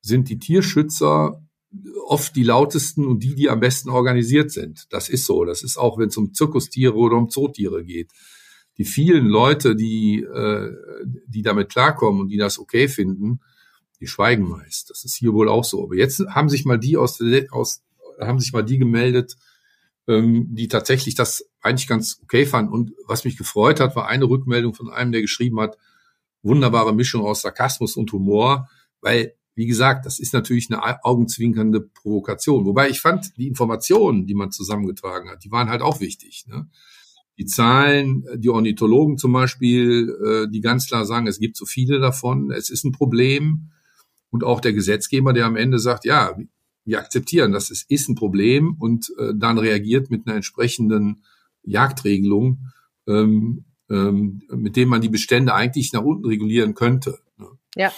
sind die Tierschützer oft die lautesten und die, die am besten organisiert sind. Das ist so. Das ist auch, wenn es um Zirkustiere oder um Zootiere geht. Die vielen Leute, die, äh, die damit klarkommen und die das okay finden, die schweigen meist. Das ist hier wohl auch so. Aber jetzt haben sich mal die aus, aus haben sich mal die gemeldet, ähm, die tatsächlich das eigentlich ganz okay fanden. Und was mich gefreut hat, war eine Rückmeldung von einem, der geschrieben hat, wunderbare Mischung aus Sarkasmus und Humor, weil, wie gesagt, das ist natürlich eine augenzwinkernde Provokation. Wobei ich fand, die Informationen, die man zusammengetragen hat, die waren halt auch wichtig. Ne? Die Zahlen, die Ornithologen zum Beispiel, äh, die ganz klar sagen, es gibt so viele davon, es ist ein Problem. Und auch der Gesetzgeber, der am Ende sagt, ja, wir akzeptieren, dass es ist ein Problem und äh, dann reagiert mit einer entsprechenden Jagdregelung, ähm, ähm, mit dem man die Bestände eigentlich nach unten regulieren könnte. Ne? Ja.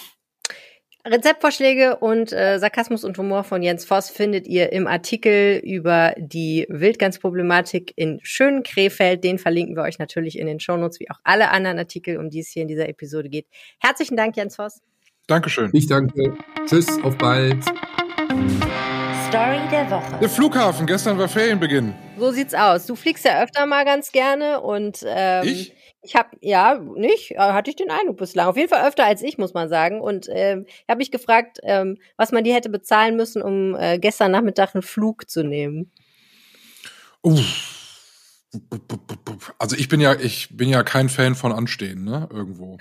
Rezeptvorschläge und äh, Sarkasmus und Humor von Jens Voss findet ihr im Artikel über die Wildgansproblematik in schönen Krefeld. Den verlinken wir euch natürlich in den Shownotes, wie auch alle anderen Artikel, um die es hier in dieser Episode geht. Herzlichen Dank, Jens Voss. Dankeschön. Ich danke. Tschüss, auf bald. Story der Woche. Der Flughafen, gestern war Ferienbeginn. So sieht's aus. Du fliegst ja öfter mal ganz gerne und ähm, ich? Ich habe ja nicht, äh, hatte ich den Eindruck bislang. Auf jeden Fall öfter als ich, muss man sagen. Und ähm, habe mich gefragt, ähm, was man die hätte bezahlen müssen, um äh, gestern Nachmittag einen Flug zu nehmen. Uff. Also ich bin ja, ich bin ja kein Fan von Anstehen, ne? Irgendwo.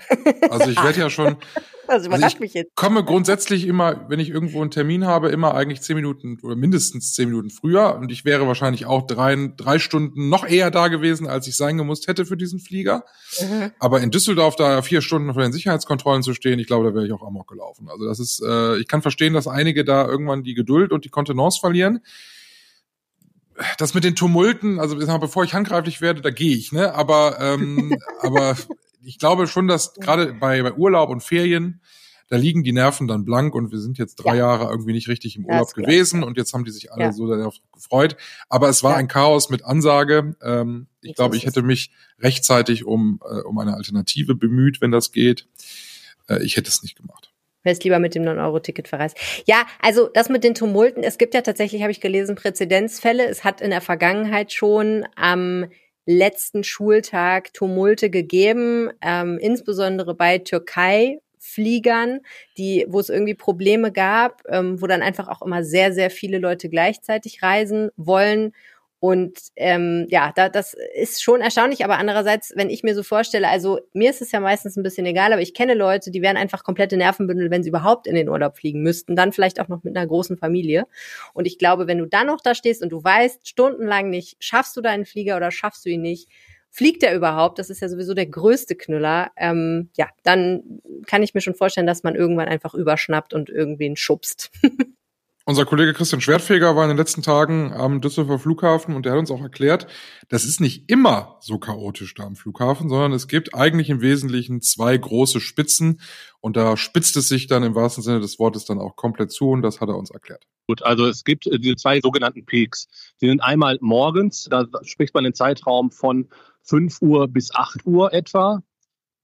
Also ich werde ja schon. [LAUGHS] Das überrascht also mich jetzt. Komme grundsätzlich immer, wenn ich irgendwo einen Termin habe, immer eigentlich zehn Minuten oder mindestens zehn Minuten früher. Und ich wäre wahrscheinlich auch drei, drei Stunden noch eher da gewesen, als ich sein gemusst hätte für diesen Flieger. Mhm. Aber in Düsseldorf da vier Stunden vor den Sicherheitskontrollen zu stehen, ich glaube, da wäre ich auch amok gelaufen. Also das ist, äh, ich kann verstehen, dass einige da irgendwann die Geduld und die Kontenance verlieren das mit den Tumulten, also bevor ich handgreiflich werde, da gehe ich, ne? Aber, ähm, [LAUGHS] aber ich glaube schon, dass gerade bei, bei Urlaub und Ferien, da liegen die Nerven dann blank und wir sind jetzt drei ja. Jahre irgendwie nicht richtig im Urlaub gewesen und jetzt haben die sich alle ja. so darauf gefreut. Aber es war ja. ein Chaos mit Ansage. Ähm, ich ich glaube, ich hätte mich rechtzeitig um, äh, um eine Alternative bemüht, wenn das geht. Äh, ich hätte es nicht gemacht. Wer ist lieber mit dem 9-Euro-Ticket verreist? Ja, also das mit den Tumulten, es gibt ja tatsächlich, habe ich gelesen, Präzedenzfälle. Es hat in der Vergangenheit schon am letzten Schultag Tumulte gegeben, ähm, insbesondere bei Türkei Fliegern, die, wo es irgendwie Probleme gab, ähm, wo dann einfach auch immer sehr, sehr viele Leute gleichzeitig reisen wollen und ähm, ja, da, das ist schon erstaunlich, aber andererseits, wenn ich mir so vorstelle, also mir ist es ja meistens ein bisschen egal, aber ich kenne Leute, die wären einfach komplette Nervenbündel, wenn sie überhaupt in den Urlaub fliegen müssten, dann vielleicht auch noch mit einer großen Familie. Und ich glaube, wenn du dann noch da stehst und du weißt stundenlang nicht, schaffst du deinen Flieger oder schaffst du ihn nicht, fliegt er überhaupt? Das ist ja sowieso der größte Knüller. Ähm, ja, dann kann ich mir schon vorstellen, dass man irgendwann einfach überschnappt und irgendwen schubst. [LAUGHS] Unser Kollege Christian Schwertfeger war in den letzten Tagen am Düsseldorfer Flughafen und der hat uns auch erklärt, das ist nicht immer so chaotisch da am Flughafen, sondern es gibt eigentlich im Wesentlichen zwei große Spitzen und da spitzt es sich dann im wahrsten Sinne des Wortes dann auch komplett zu und das hat er uns erklärt. Gut, also es gibt äh, diese zwei sogenannten Peaks. Die sind einmal morgens, da spricht man den Zeitraum von 5 Uhr bis 8 Uhr etwa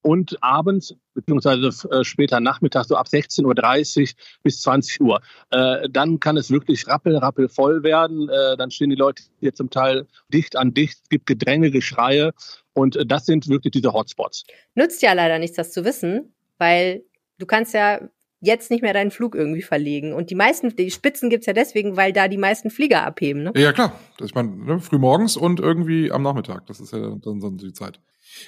und abends beziehungsweise äh, später Nachmittag so ab 16.30 Uhr bis 20 Uhr. Äh, dann kann es wirklich rappel, rappel voll werden. Äh, dann stehen die Leute hier zum Teil dicht an dicht. Es gibt Gedränge, Geschreie und äh, das sind wirklich diese Hotspots. Nützt ja leider nichts, das zu wissen, weil du kannst ja jetzt nicht mehr deinen Flug irgendwie verlegen. Und die meisten, die Spitzen gibt's ja deswegen, weil da die meisten Flieger abheben. Ne? Ja, klar. Ist man ne, früh morgens und irgendwie am Nachmittag. Das ist ja dann, dann die Zeit.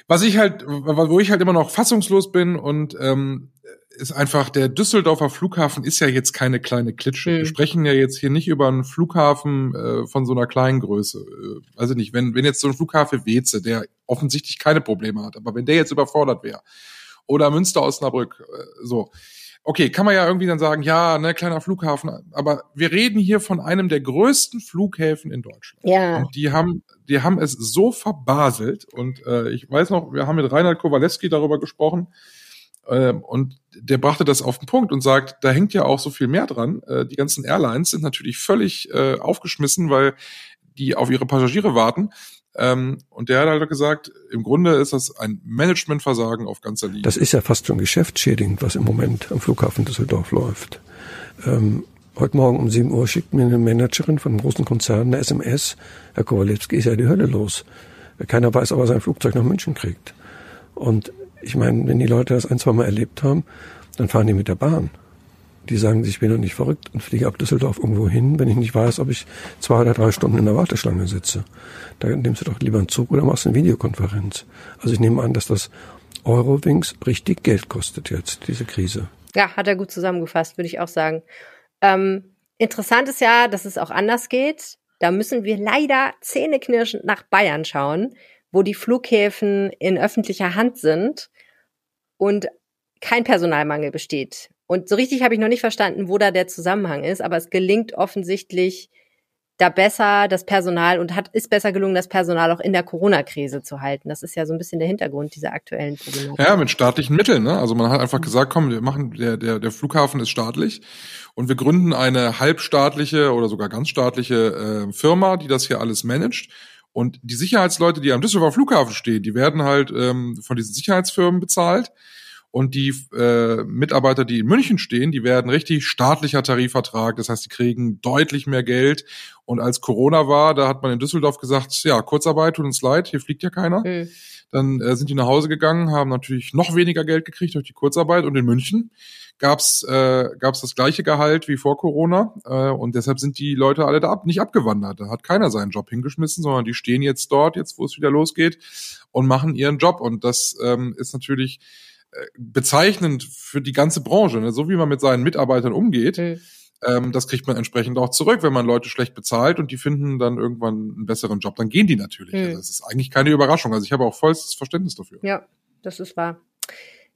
Was ich halt, wo ich halt immer noch fassungslos bin und ähm, ist einfach, der Düsseldorfer Flughafen ist ja jetzt keine kleine Klitsche. Mhm. Wir sprechen ja jetzt hier nicht über einen Flughafen äh, von so einer kleinen Größe. Äh, ich nicht, wenn, wenn jetzt so ein Flughafen Weze, der offensichtlich keine Probleme hat, aber wenn der jetzt überfordert wäre, oder Münster Osnabrück, äh, so, okay, kann man ja irgendwie dann sagen, ja, ne, kleiner Flughafen, aber wir reden hier von einem der größten Flughäfen in Deutschland. Ja. Und die haben, die haben es so verbaselt und äh, ich weiß noch, wir haben mit Reinhard Kowalewski darüber gesprochen äh, und der brachte das auf den Punkt und sagt, da hängt ja auch so viel mehr dran. Äh, die ganzen Airlines sind natürlich völlig äh, aufgeschmissen, weil die auf ihre Passagiere warten. Ähm, und der hat halt gesagt, im Grunde ist das ein Managementversagen auf ganzer Linie. Das ist ja fast schon geschäftsschädigend, was im Moment am Flughafen Düsseldorf läuft. Ähm, heute Morgen um 7 Uhr schickt mir eine Managerin von einem großen Konzern eine SMS. Herr Kowalewski ist ja die Hölle los. Keiner weiß, ob er sein Flugzeug nach München kriegt. Und ich meine, wenn die Leute das ein, zwei Mal erlebt haben, dann fahren die mit der Bahn. Die sagen ich bin doch nicht verrückt und fliege ab Düsseldorf irgendwo hin, wenn ich nicht weiß, ob ich zwei oder drei Stunden in der Warteschlange sitze. Da nimmst du doch lieber einen Zug oder machst eine Videokonferenz. Also ich nehme an, dass das Eurowings richtig Geld kostet jetzt, diese Krise. Ja, hat er gut zusammengefasst, würde ich auch sagen. Ähm, interessant ist ja, dass es auch anders geht. Da müssen wir leider zähneknirschend nach Bayern schauen, wo die Flughäfen in öffentlicher Hand sind und kein Personalmangel besteht. Und so richtig habe ich noch nicht verstanden, wo da der Zusammenhang ist, aber es gelingt offensichtlich da besser das Personal und hat ist besser gelungen, das Personal auch in der Corona-Krise zu halten. Das ist ja so ein bisschen der Hintergrund dieser aktuellen Problematik. Ja, mit staatlichen Mitteln. Ne? Also man hat einfach gesagt, komm, wir machen der der der Flughafen ist staatlich und wir gründen eine halbstaatliche oder sogar ganz staatliche äh, Firma, die das hier alles managt. Und die Sicherheitsleute, die am Düsseldorfer Flughafen stehen, die werden halt ähm, von diesen Sicherheitsfirmen bezahlt. Und die äh, Mitarbeiter, die in München stehen, die werden richtig staatlicher Tarifvertrag. Das heißt, die kriegen deutlich mehr Geld. Und als Corona war, da hat man in Düsseldorf gesagt, ja, Kurzarbeit, tut uns leid, hier fliegt ja keiner. Mhm. Dann äh, sind die nach Hause gegangen, haben natürlich noch weniger Geld gekriegt durch die Kurzarbeit. Und in München gab's äh, gab's das gleiche Gehalt wie vor Corona. Äh, und deshalb sind die Leute alle da ab, nicht abgewandert. Da hat keiner seinen Job hingeschmissen, sondern die stehen jetzt dort, jetzt wo es wieder losgeht, und machen ihren Job. Und das ähm, ist natürlich bezeichnend für die ganze Branche, ne? so wie man mit seinen Mitarbeitern umgeht. Mhm. Ähm, das kriegt man entsprechend auch zurück, wenn man Leute schlecht bezahlt und die finden dann irgendwann einen besseren Job, dann gehen die natürlich. Mhm. Also das ist eigentlich keine Überraschung. Also ich habe auch vollstes Verständnis dafür. Ja, das ist wahr.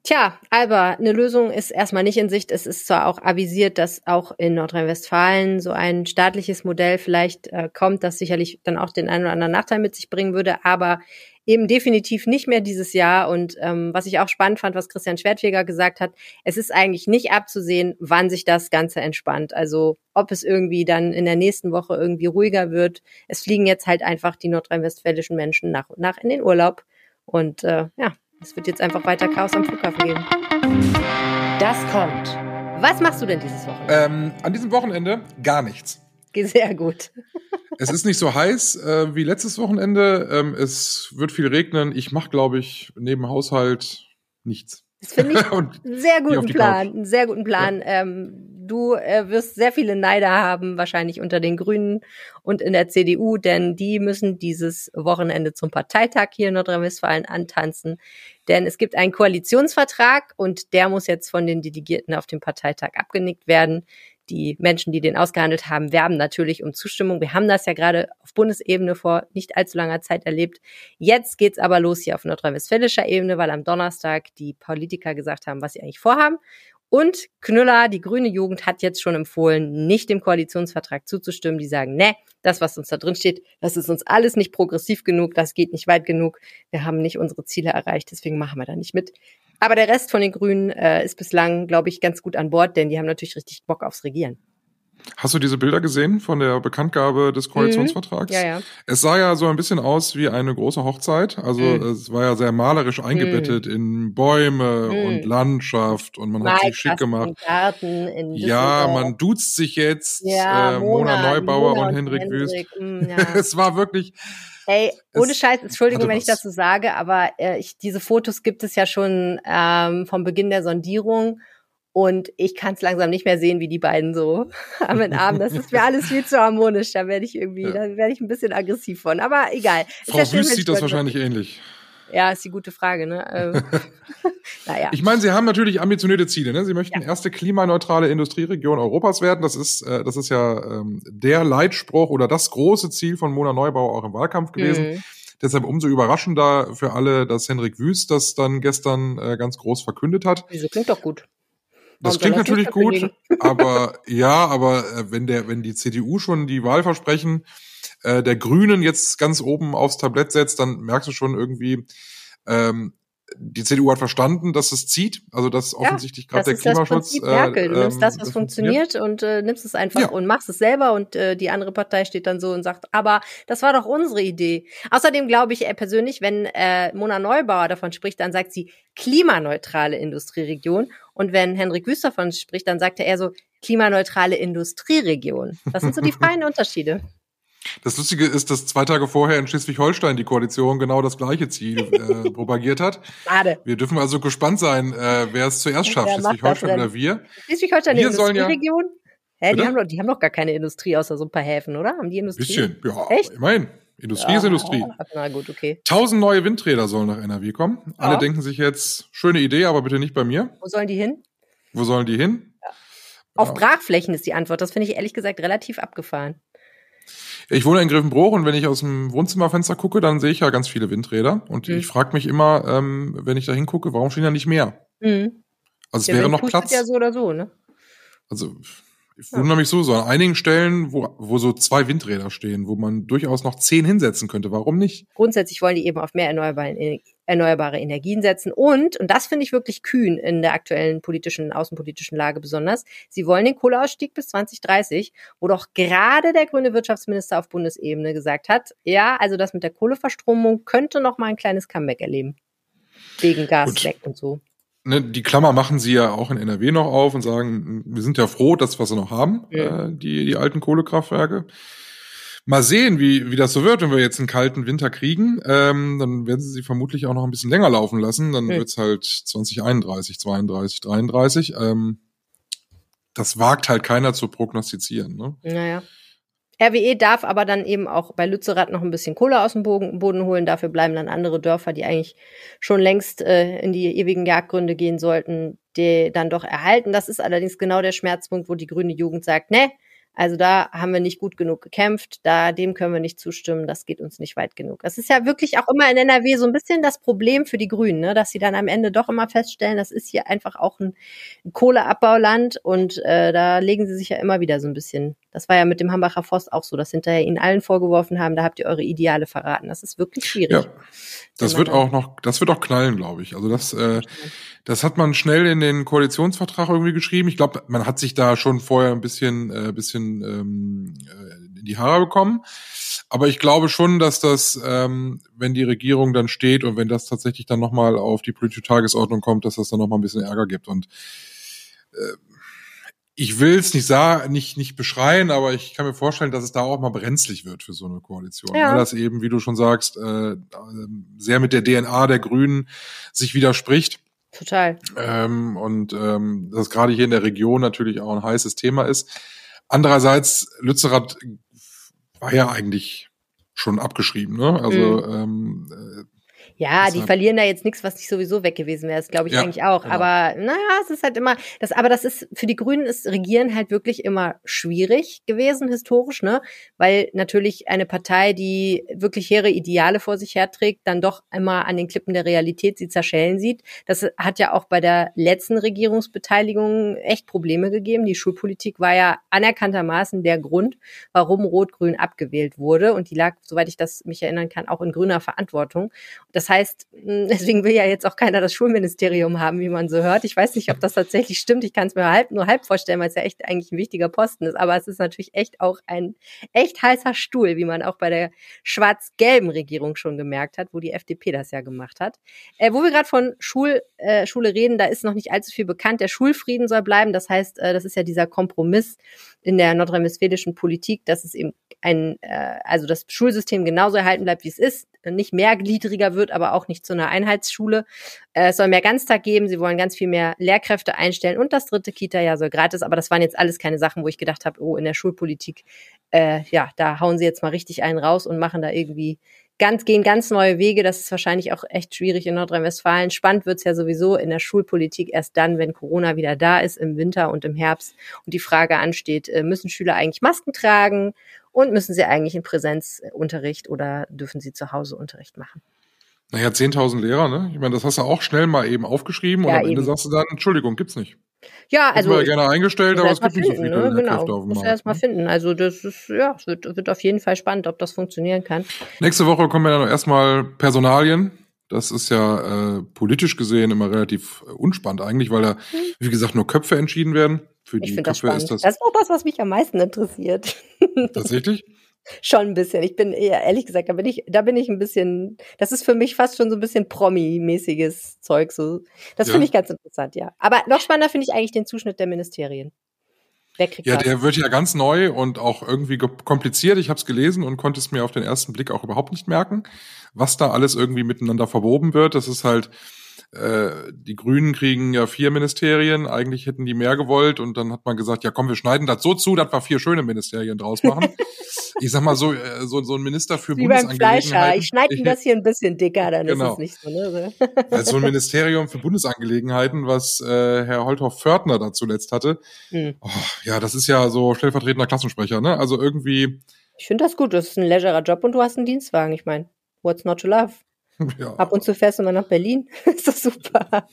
Tja, aber eine Lösung ist erstmal nicht in Sicht. Es ist zwar auch avisiert, dass auch in Nordrhein-Westfalen so ein staatliches Modell vielleicht äh, kommt, das sicherlich dann auch den einen oder anderen Nachteil mit sich bringen würde, aber eben definitiv nicht mehr dieses Jahr. Und ähm, was ich auch spannend fand, was Christian Schwertfeger gesagt hat, es ist eigentlich nicht abzusehen, wann sich das Ganze entspannt. Also ob es irgendwie dann in der nächsten Woche irgendwie ruhiger wird. Es fliegen jetzt halt einfach die nordrhein-westfälischen Menschen nach und nach in den Urlaub. Und äh, ja, es wird jetzt einfach weiter Chaos am Flughafen geben. Das kommt. Was machst du denn dieses Wochenende? Ähm, an diesem Wochenende gar nichts. Sehr gut. Es ist nicht so heiß äh, wie letztes Wochenende. Ähm, es wird viel regnen. Ich mache, glaube ich, neben Haushalt nichts. Das finde ich [LAUGHS] einen sehr guten Plan. Einen sehr guten Plan. Ja. Ähm, du äh, wirst sehr viele Neider haben, wahrscheinlich unter den Grünen und in der CDU, denn die müssen dieses Wochenende zum Parteitag hier in Nordrhein-Westfalen antanzen. Denn es gibt einen Koalitionsvertrag und der muss jetzt von den Delegierten auf dem Parteitag abgenickt werden. Die Menschen, die den ausgehandelt haben, werben natürlich um Zustimmung. Wir haben das ja gerade auf Bundesebene vor nicht allzu langer Zeit erlebt. Jetzt geht's aber los hier auf nordrhein-westfälischer Ebene, weil am Donnerstag die Politiker gesagt haben, was sie eigentlich vorhaben. Und Knüller, die grüne Jugend, hat jetzt schon empfohlen, nicht dem Koalitionsvertrag zuzustimmen. Die sagen, ne, das, was uns da drin steht, das ist uns alles nicht progressiv genug, das geht nicht weit genug. Wir haben nicht unsere Ziele erreicht, deswegen machen wir da nicht mit. Aber der Rest von den Grünen äh, ist bislang, glaube ich, ganz gut an Bord, denn die haben natürlich richtig Bock aufs Regieren. Hast du diese Bilder gesehen von der Bekanntgabe des Koalitionsvertrags? Mhm. Ja, ja. Es sah ja so ein bisschen aus wie eine große Hochzeit. Also mhm. es war ja sehr malerisch eingebettet mhm. in Bäume mhm. und Landschaft und man hat sich schick gemacht. Garten ja, man duzt sich jetzt. Ja, äh, Mona, Mona Neubauer Mona und, und Henrik Wüst. Mhm, ja. [LAUGHS] es war wirklich. Ey, ohne Scheiß, Entschuldigung, wenn ich das so sage, aber äh, ich, diese Fotos gibt es ja schon ähm, vom Beginn der Sondierung. Und ich kann es langsam nicht mehr sehen, wie die beiden so [LAUGHS] in Arm. Das ist mir [LAUGHS] alles viel zu harmonisch. Da werde ich irgendwie, ja. da werde ich ein bisschen aggressiv von. Aber egal. Frau Wüst sieht das wahrscheinlich ähnlich. Ja, ist die gute Frage, ne? Ähm, [LAUGHS] naja. Ich meine, Sie haben natürlich ambitionierte Ziele, ne? Sie möchten ja. erste klimaneutrale Industrieregion Europas werden. Das ist, äh, das ist ja ähm, der Leitspruch oder das große Ziel von Mona Neubauer auch im Wahlkampf gewesen. Mhm. Deshalb umso überraschender für alle, dass Henrik Wüst das dann gestern äh, ganz groß verkündet hat. Wieso klingt doch gut. Das klingt natürlich gut, aber ja, aber äh, wenn der, wenn die CDU schon die Wahlversprechen äh, der Grünen jetzt ganz oben aufs Tablett setzt, dann merkst du schon irgendwie, ähm, die CDU hat verstanden, dass es zieht, also dass ja, offensichtlich gerade der Klimaschutz. Das Merkel. Du nimmst das, was das funktioniert, funktioniert, und äh, nimmst es einfach ja. und machst es selber und äh, die andere Partei steht dann so und sagt, aber das war doch unsere Idee. Außerdem glaube ich äh, persönlich, wenn äh, Mona Neubauer davon spricht, dann sagt sie klimaneutrale Industrieregion und wenn Henrik Wüst davon spricht, dann sagt er eher so klimaneutrale Industrieregion. Das sind so die [LAUGHS] feinen Unterschiede. Das Lustige ist, dass zwei Tage vorher in Schleswig-Holstein die Koalition genau das gleiche Ziel äh, [LAUGHS] propagiert hat. Schade. Wir dürfen also gespannt sein, äh, wer es zuerst schafft, Schleswig-Holstein oder wir. Schleswig-Holstein eine Industrieregion? Ja, Hä, die haben, doch, die haben doch gar keine Industrie außer so ein paar Häfen, oder? Haben die Industrie? Bisschen, ja. Echt? Immerhin. Industrie ja, ist Industrie. Na gut, okay. Tausend neue Windräder sollen nach NRW kommen. Ja. Alle denken sich jetzt, schöne Idee, aber bitte nicht bei mir. Wo sollen die hin? Wo sollen die hin? Ja. Auf Brachflächen ist die Antwort. Das finde ich ehrlich gesagt relativ abgefahren. Ich wohne in Griffenbruch und wenn ich aus dem Wohnzimmerfenster gucke, dann sehe ich ja ganz viele Windräder. Und mhm. ich frage mich immer, ähm, wenn ich da hingucke, warum stehen da nicht mehr? Mhm. Also es Der wäre Wind noch Platz. ja so oder so, ne? Also ich wundere mich so, so an einigen Stellen, wo, wo so zwei Windräder stehen, wo man durchaus noch zehn hinsetzen könnte. Warum nicht? Grundsätzlich wollen die eben auf mehr erneuerbare, erneuerbare Energien setzen. Und, und das finde ich wirklich kühn in der aktuellen politischen, außenpolitischen Lage besonders, sie wollen den Kohleausstieg bis 2030, wo doch gerade der grüne Wirtschaftsminister auf Bundesebene gesagt hat, ja, also das mit der Kohleverstromung könnte noch mal ein kleines Comeback erleben. Wegen Gas weg und so ne, die Klammer machen sie ja auch in NRW noch auf und sagen, wir sind ja froh, dass wir sie noch haben, ja. äh, die, die alten Kohlekraftwerke. Mal sehen, wie, wie das so wird, wenn wir jetzt einen kalten Winter kriegen. Ähm, dann werden sie sie vermutlich auch noch ein bisschen länger laufen lassen. Dann ja. wird's halt 2031, 32, 33. Ähm, das wagt halt keiner zu prognostizieren. Ne? Naja. RWE darf aber dann eben auch bei Lützerath noch ein bisschen Kohle aus dem Boden holen. Dafür bleiben dann andere Dörfer, die eigentlich schon längst äh, in die ewigen Jagdgründe gehen sollten, die dann doch erhalten. Das ist allerdings genau der Schmerzpunkt, wo die grüne Jugend sagt, ne, also da haben wir nicht gut genug gekämpft, da dem können wir nicht zustimmen, das geht uns nicht weit genug. Das ist ja wirklich auch immer in NRW so ein bisschen das Problem für die Grünen, ne? dass sie dann am Ende doch immer feststellen, das ist hier einfach auch ein Kohleabbauland und äh, da legen sie sich ja immer wieder so ein bisschen. Das war ja mit dem Hambacher Forst auch so, dass hinterher ihnen allen vorgeworfen haben, da habt ihr eure Ideale verraten. Das ist wirklich schwierig. Ja. Das wird auch noch, das wird auch knallen, glaube ich. Also das, äh, das hat man schnell in den Koalitionsvertrag irgendwie geschrieben. Ich glaube, man hat sich da schon vorher ein bisschen, äh, bisschen ähm, äh, in die Haare bekommen. Aber ich glaube schon, dass das, ähm, wenn die Regierung dann steht und wenn das tatsächlich dann nochmal auf die politische Tagesordnung kommt, dass das dann nochmal ein bisschen Ärger gibt. Und äh, ich will es nicht nicht, nicht beschreien, aber ich kann mir vorstellen, dass es da auch mal brenzlig wird für so eine Koalition. Ja. Weil das eben, wie du schon sagst, äh, sehr mit der DNA der Grünen sich widerspricht. Total. Ähm, und ähm, das gerade hier in der Region natürlich auch ein heißes Thema ist. Andererseits, Lützerath war ja eigentlich schon abgeschrieben, ne? Also mhm. ähm, äh, ja, die verlieren da jetzt nichts, was nicht sowieso weg gewesen wäre. Das glaube ich ja, eigentlich auch. Genau. Aber naja, es ist halt immer, das, aber das ist, für die Grünen ist Regieren halt wirklich immer schwierig gewesen, historisch, ne? Weil natürlich eine Partei, die wirklich hehre Ideale vor sich herträgt, dann doch immer an den Klippen der Realität sie zerschellen sieht. Das hat ja auch bei der letzten Regierungsbeteiligung echt Probleme gegeben. Die Schulpolitik war ja anerkanntermaßen der Grund, warum Rot-Grün abgewählt wurde. Und die lag, soweit ich das mich erinnern kann, auch in grüner Verantwortung. Das das heißt, [LAUGHS] deswegen will ja jetzt auch keiner das Schulministerium haben, wie man so hört. Ich weiß nicht, ob das tatsächlich stimmt. Ich kann es mir halb, nur halb vorstellen, weil es ja echt eigentlich ein wichtiger Posten ist. Aber es ist natürlich echt auch ein echt heißer Stuhl, wie man auch bei der schwarz-gelben Regierung schon gemerkt hat, wo die FDP das ja gemacht hat. Äh, wo wir gerade von Schul, äh, Schule reden, da ist noch nicht allzu viel bekannt. Der Schulfrieden soll bleiben. Das heißt, äh, das ist ja dieser Kompromiss in der nordrhein-westfälischen Politik, dass es eben ein, äh, also das Schulsystem genauso erhalten bleibt, wie es ist, nicht mehr gliedriger wird, aber auch nicht zu einer Einheitsschule. Äh, es soll mehr Ganztag geben, sie wollen ganz viel mehr Lehrkräfte einstellen und das dritte Kita-Jahr soll gratis, aber das waren jetzt alles keine Sachen, wo ich gedacht habe, oh, in der Schulpolitik, äh, ja, da hauen sie jetzt mal richtig einen raus und machen da irgendwie ganz, gehen ganz neue Wege. Das ist wahrscheinlich auch echt schwierig in Nordrhein-Westfalen. Spannend wird's ja sowieso in der Schulpolitik erst dann, wenn Corona wieder da ist, im Winter und im Herbst und die Frage ansteht, äh, müssen Schüler eigentlich Masken tragen und müssen sie eigentlich in Präsenzunterricht oder dürfen sie zu Hause Unterricht machen? Naja, 10.000 Lehrer, ne? Ich meine, das hast du auch schnell mal eben aufgeschrieben ja, und am eben. Ende sagst du dann, Entschuldigung, gibt's nicht. Ja, also. Hätten wir gerne eingestellt, aber es gibt finden, nicht so viele ne? genau, auf dem Muss erst mal finden. Also, das ist, ja, es wird, wird auf jeden Fall spannend, ob das funktionieren kann. Nächste Woche kommen wir dann erstmal Personalien. Das ist ja äh, politisch gesehen immer relativ äh, unspannend eigentlich, weil da, hm. wie gesagt, nur Köpfe entschieden werden. Für die Köpfe das ist das. Das ist auch das, was mich am meisten interessiert. [LAUGHS] Tatsächlich? Schon ein bisschen. Ich bin eher, ehrlich gesagt, da bin ich, da bin ich ein bisschen, das ist für mich fast schon so ein bisschen Promi-mäßiges Zeug, so. Das ja. finde ich ganz interessant, ja. Aber noch spannender finde ich eigentlich den Zuschnitt der Ministerien. Wer kriegt ja, das? der wird ja ganz neu und auch irgendwie kompliziert. Ich habe es gelesen und konnte es mir auf den ersten Blick auch überhaupt nicht merken, was da alles irgendwie miteinander verwoben wird. Das ist halt, äh, die Grünen kriegen ja vier Ministerien, eigentlich hätten die mehr gewollt und dann hat man gesagt, ja komm, wir schneiden das so zu, dass wir vier schöne Ministerien draus machen. [LAUGHS] ich sag mal so, äh, so, so ein Minister für Wie beim Fleischer, ich schneide das hier ein [LAUGHS] bisschen dicker, dann genau. ist es nicht so. Ne? also [LAUGHS] so ein Ministerium für Bundesangelegenheiten, was äh, Herr Holthoff-Fördner da zuletzt hatte. Hm. Oh, ja, das ist ja so stellvertretender Klassensprecher, ne? Also irgendwie... Ich finde das gut, das ist ein legerer Job und du hast einen Dienstwagen, ich meine, what's not to love? Ja. Ab und zu fährst du mal nach Berlin. [LAUGHS] ist das super.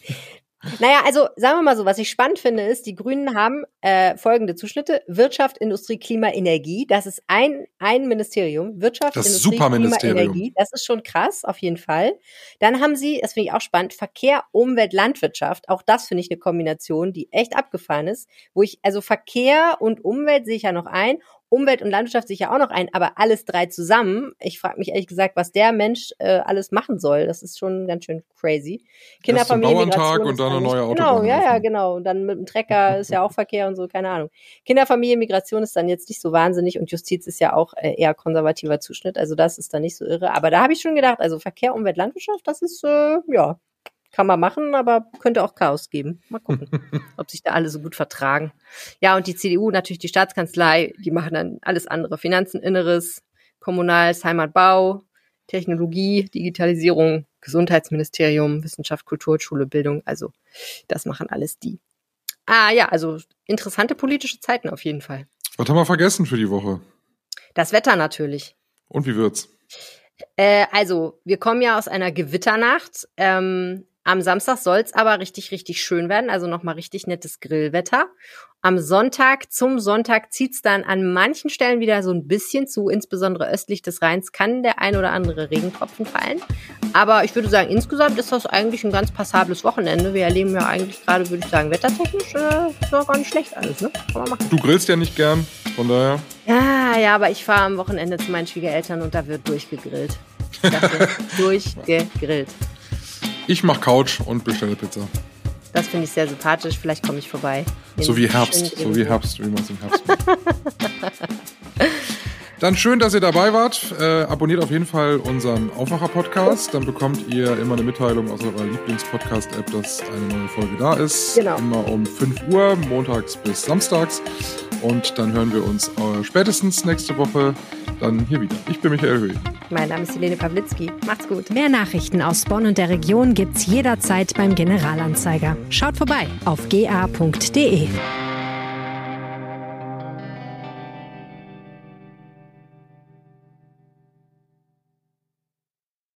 Naja, also sagen wir mal so, was ich spannend finde, ist, die Grünen haben äh, folgende Zuschnitte. Wirtschaft, Industrie, Klima, Energie. Das ist ein, ein Ministerium. Wirtschaft, das Industrie, Klima, Energie. Das ist schon krass, auf jeden Fall. Dann haben sie, das finde ich auch spannend, Verkehr, Umwelt, Landwirtschaft. Auch das finde ich eine Kombination, die echt abgefahren ist. Wo ich, also Verkehr und Umwelt sehe ich ja noch ein Umwelt und Landwirtschaft sicher auch noch ein, aber alles drei zusammen. Ich frage mich ehrlich gesagt, was der Mensch äh, alles machen soll. Das ist schon ganz schön crazy. Kinderfamilie, Bauerntag und dann eine neue Autobahn. Genau, ja, ja, genau. Und dann mit dem Trecker ist ja auch Verkehr und so, keine Ahnung. Kinderfamilie, Migration ist dann jetzt nicht so wahnsinnig und Justiz ist ja auch äh, eher konservativer Zuschnitt. Also das ist dann nicht so irre. Aber da habe ich schon gedacht, also Verkehr, Umwelt, Landwirtschaft, das ist äh, ja kann man machen, aber könnte auch Chaos geben. Mal gucken, [LAUGHS] ob sich da alle so gut vertragen. Ja, und die CDU, natürlich die Staatskanzlei, die machen dann alles andere. Finanzen, Inneres, Kommunals, Heimatbau, Technologie, Digitalisierung, Gesundheitsministerium, Wissenschaft, Kultur, Schule, Bildung. Also das machen alles die. Ah ja, also interessante politische Zeiten auf jeden Fall. Was haben wir vergessen für die Woche? Das Wetter natürlich. Und wie wird's? Äh, also, wir kommen ja aus einer Gewitternacht. Ähm, am Samstag soll's aber richtig, richtig schön werden, also nochmal richtig nettes Grillwetter. Am Sonntag, zum Sonntag zieht's dann an manchen Stellen wieder so ein bisschen zu, insbesondere östlich des Rheins kann der ein oder andere Regentropfen fallen. Aber ich würde sagen, insgesamt ist das eigentlich ein ganz passables Wochenende. Wir erleben ja eigentlich gerade, würde ich sagen, wettertechnisch äh, ist doch gar nicht schlecht alles, ne? Kann man machen. Du grillst ja nicht gern, von daher. Ja, ja, aber ich fahre am Wochenende zu meinen Schwiegereltern und da wird durchgegrillt. Das wird [LAUGHS] durchgegrillt. Ich mach Couch und bestelle Pizza. Das finde ich sehr sympathisch. Vielleicht komme ich vorbei. So wie Herbst, so wie Herbst, wie man es im Herbst macht. [LAUGHS] Dann schön, dass ihr dabei wart. Äh, abonniert auf jeden Fall unseren Aufwacher-Podcast. Dann bekommt ihr immer eine Mitteilung aus eurer Lieblings-Podcast-App, dass eine neue Folge da ist. Genau. Immer um 5 Uhr, montags bis samstags. Und dann hören wir uns äh, spätestens nächste Woche dann hier wieder. Ich bin Michael Höh. Mein Name ist Helene Pawlitzki. Macht's gut. Mehr Nachrichten aus Bonn und der Region gibt's jederzeit beim Generalanzeiger. Schaut vorbei auf ga.de.